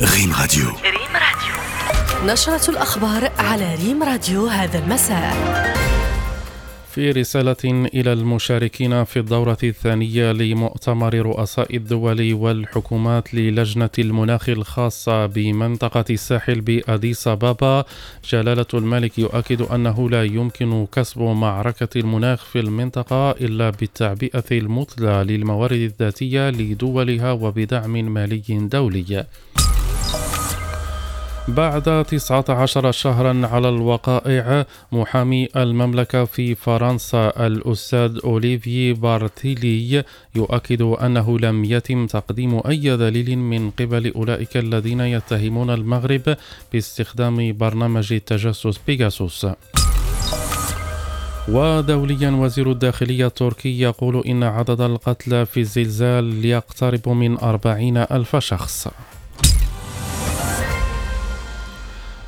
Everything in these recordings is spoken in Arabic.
ريم راديو. ريم راديو. نشرة الأخبار على ريم راديو هذا المساء. في رسالة إلى المشاركين في الدورة الثانية لمؤتمر رؤساء الدول والحكومات للجنة المناخ الخاصة بمنطقة الساحل بأديس أبابا جلالة الملك يؤكد أنه لا يمكن كسب معركة المناخ في المنطقة إلا بالتعبئة المثلى للموارد الذاتية لدولها وبدعم مالي دولي. بعد 19 شهرا على الوقائع محامي المملكة في فرنسا الأستاذ أوليفي بارتيلي يؤكد أنه لم يتم تقديم أي دليل من قبل أولئك الذين يتهمون المغرب باستخدام برنامج التجسس بيجاسوس ودوليا وزير الداخلية التركي يقول إن عدد القتلى في الزلزال يقترب من أربعين ألف شخص.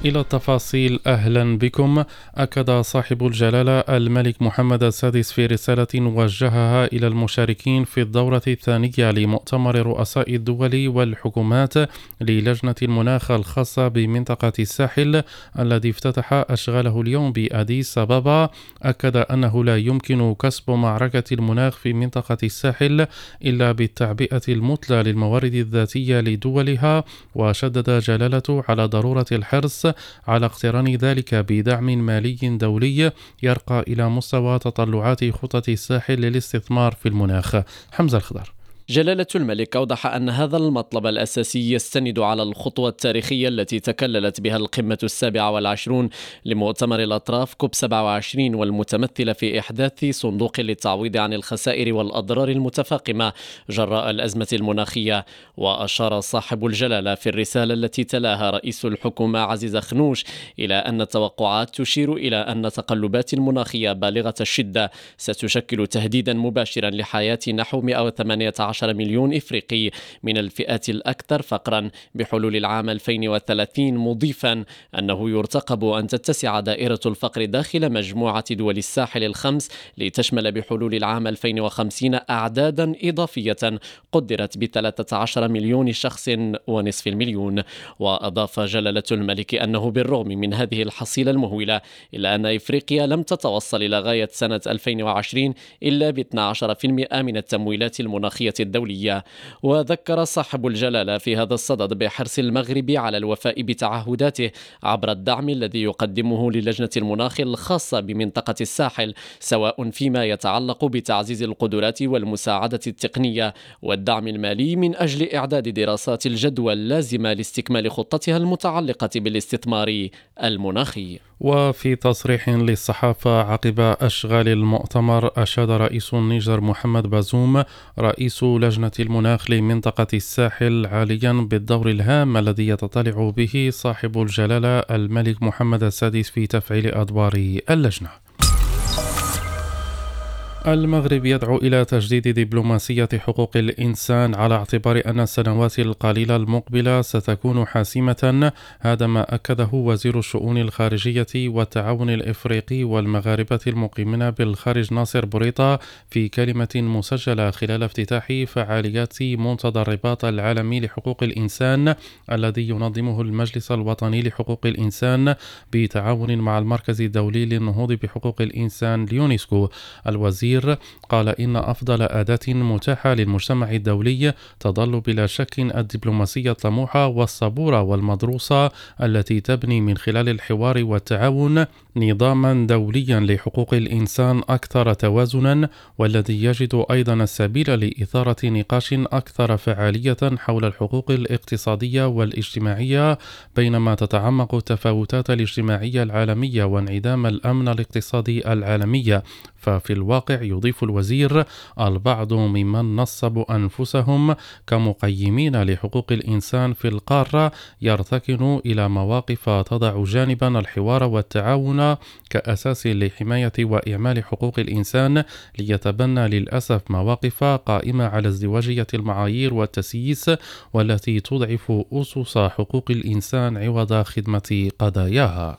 إلى التفاصيل أهلا بكم. أكد صاحب الجلالة الملك محمد السادس في رسالة وجهها إلى المشاركين في الدورة الثانية لمؤتمر رؤساء الدول والحكومات للجنة المناخ الخاصة بمنطقة الساحل الذي افتتح أشغاله اليوم بأديس أبابا. أكد أنه لا يمكن كسب معركة المناخ في منطقة الساحل إلا بالتعبئة المثلى للموارد الذاتية لدولها وشدد جلالته على ضرورة الحرص على اقتران ذلك بدعم مالي دولي يرقى إلى مستوى تطلعات خطط الساحل للاستثمار في المناخ. حمزة الخضر. جلالة الملك أوضح أن هذا المطلب الأساسي يستند على الخطوة التاريخية التي تكللت بها القمة السابعة والعشرون لمؤتمر الأطراف كوب 27 والمتمثلة في إحداث صندوق للتعويض عن الخسائر والأضرار المتفاقمة جراء الأزمة المناخية. وأشار صاحب الجلالة في الرسالة التي تلاها رئيس الحكومة عزيز خنوش إلى أن التوقعات تشير إلى أن تقلبات المناخية بالغة الشدة ستشكل تهديدا مباشرا لحياة نحو 118 12 مليون إفريقي من الفئات الأكثر فقرا بحلول العام 2030 مضيفا أنه يرتقب أن تتسع دائرة الفقر داخل مجموعة دول الساحل الخمس لتشمل بحلول العام 2050 أعدادا إضافية قدرت ب 13 مليون شخص ونصف المليون. وأضاف جلالة الملك أنه بالرغم من هذه الحصيلة المهولة إلا أن إفريقيا لم تتوصل إلى غاية سنة 2020 إلا ب 12% من التمويلات المناخية الدولية. وذكر صاحب الجلالة في هذا الصدد بحرص المغرب على الوفاء بتعهداته عبر الدعم الذي يقدمه للجنة المناخ الخاصة بمنطقة الساحل سواء فيما يتعلق بتعزيز القدرات والمساعدة التقنية والدعم المالي من أجل إعداد دراسات الجدوى اللازمة لاستكمال خطتها المتعلقة بالاستثمار المناخي. وفي تصريح للصحافة عقب أشغال المؤتمر أشاد رئيس النيجر محمد بازوم رئيس لجنة المناخ لمنطقة الساحل عاليا بالدور الهام الذي يتطلع به صاحب الجلالة الملك محمد السادس في تفعيل أدوار اللجنة. المغرب يدعو إلى تجديد دبلوماسية حقوق الإنسان على اعتبار أن السنوات القليلة المقبلة ستكون حاسمة. هذا ما أكده وزير الشؤون الخارجية والتعاون الإفريقي والمغاربة المقيمين بالخارج ناصر بوريطة في كلمة مسجلة خلال افتتاح فعاليات منتدى الرباط العالمي لحقوق الإنسان الذي ينظمه المجلس الوطني لحقوق الإنسان بتعاون مع المركز الدولي للنهوض بحقوق الإنسان اليونسكو الوزير التقرير قال إن أفضل أداة متاحة للمجتمع الدولي تظل بلا شك الدبلوماسية الطموحة والصبورة والمدروسة التي تبني من خلال الحوار والتعاون نظاما دوليا لحقوق الإنسان أكثر توازنا والذي يجد أيضا السبيل لإثارة نقاش أكثر فعالية حول الحقوق الاقتصادية والاجتماعية بينما تتعمق التفاوتات الاجتماعية العالمية وانعدام الأمن الاقتصادي العالمي ففي الواقع يضيف الوزير البعض ممن نصبوا أنفسهم كمقيمين لحقوق الإنسان في القارة يرتكن إلى مواقف تضع جانبا الحوار والتعاون كأساس لحماية وإعمال حقوق الإنسان ليتبنى للأسف مواقف قائمة على ازدواجية المعايير والتسييس والتي تضعف أسس حقوق الإنسان عوض خدمة قضاياها.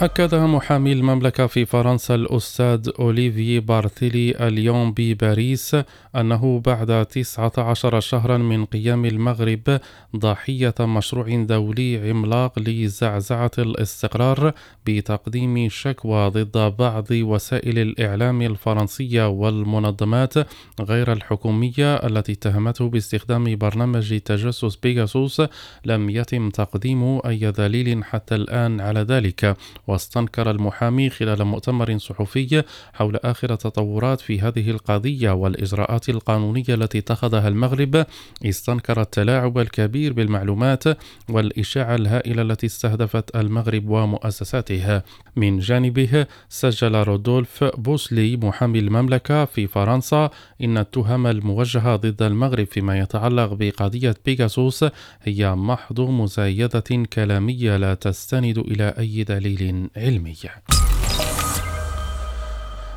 أكد محامي المملكة في فرنسا الأستاذ أوليفي بارثيلي اليوم بباريس أنه بعد 19 شهرا من قيام المغرب ضحية مشروع دولي عملاق لزعزعة الاستقرار بتقديم شكوى ضد بعض وسائل الإعلام الفرنسية والمنظمات غير الحكومية التي اتهمته باستخدام برنامج تجسس بيغاسوس لم يتم تقديم أي دليل حتى الآن على ذلك. واستنكر المحامي خلال مؤتمر صحفي حول آخر التطورات في هذه القضية والإجراءات القانونية التي اتخذها المغرب. استنكر التلاعب الكبير بالمعلومات والإشاعة الهائلة التي استهدفت المغرب ومؤسساتها من جانبه سجل رودولف بوسلي محامي المملكة في فرنسا إن التهم الموجهة ضد المغرب فيما يتعلق بقضية بيغاسوس هي محض مزايدة كلامية لا تستند إلى أي دليل. علمي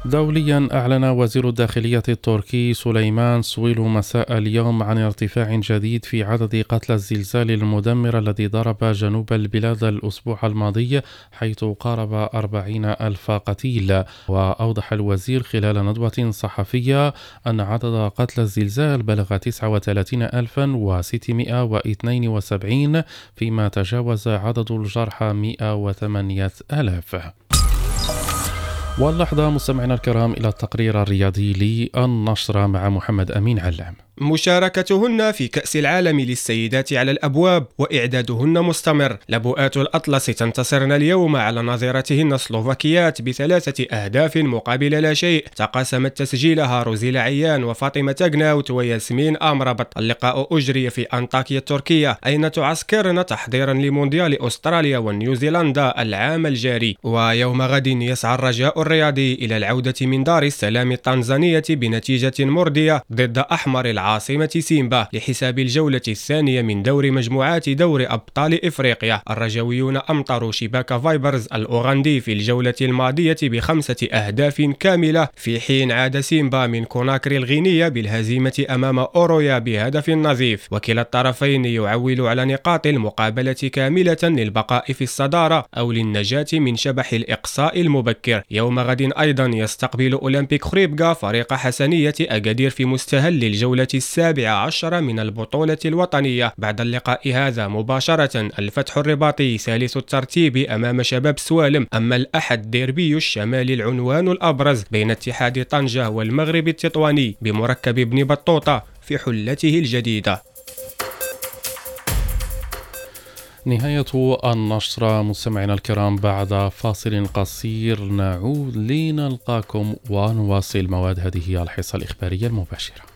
دوليا أعلن وزير الداخلية التركي سليمان سويلو مساء اليوم عن ارتفاع جديد في عدد قتلى الزلزال المدمر الذي ضرب جنوب البلاد الأسبوع الماضي حيث قارب أربعين ألف قتيل. وأوضح الوزير خلال ندوة صحفية أن عدد قتلى الزلزال بلغ 39672 فيما تجاوز عدد الجرحى 108 ألاف واللحظة مستمعينا الكرام إلى التقرير الرياضي للنشرة مع محمد أمين علام. مشاركتهن في كأس العالم للسيدات على الأبواب وإعدادهن مستمر. لبؤات الأطلس تنتصرن اليوم على نظيرتهن السلوفاكيات بثلاثة أهداف مقابل لا شيء. تقاسمت تسجيلها روزيلا عيان وفاطمة تغناوت وياسمين أمربط. اللقاء أجري في أنطاكيا التركية أين تعسكرن تحضيرا لمونديال أستراليا ونيوزيلندا العام الجاري. ويوم غد يسعى الرجاء الرياضي إلى العودة من دار السلام التنزانية بنتيجة مرضية ضد أحمر العالم عاصمة سيمبا لحساب الجولة الثانية من دور مجموعات دور أبطال إفريقيا. الرجويون أمطروا شباك فايبرز الأوغندي في الجولة الماضية بخمسة أهداف كاملة. في حين عاد سيمبا من كوناكري الغينية بالهزيمة أمام حورويا بهدف نظيف. وكلا الطرفين يعول على نقاط المقابلة كاملة للبقاء في الصدارة أو للنجاة من شبح الإقصاء المبكر. يوم غد أيضا يستقبل أولمبيك خريبكا فريق حسنية أكادير في مستهل الجولة السابعة عشر من البطولة الوطنية. بعد اللقاء هذا مباشرة الفتح الرباطي ثالث الترتيب أمام شباب سوالم. أما الأحد ديربي الشمال العنوان الأبرز بين اتحاد طنجة والمغرب التطواني بمركب ابن بطوطة في حلته الجديدة. نهاية النشرة مستمعينا الكرام بعد فاصل قصير نعود لنلقاكم ونواصل مواد هذه الحصة الإخبارية المباشرة.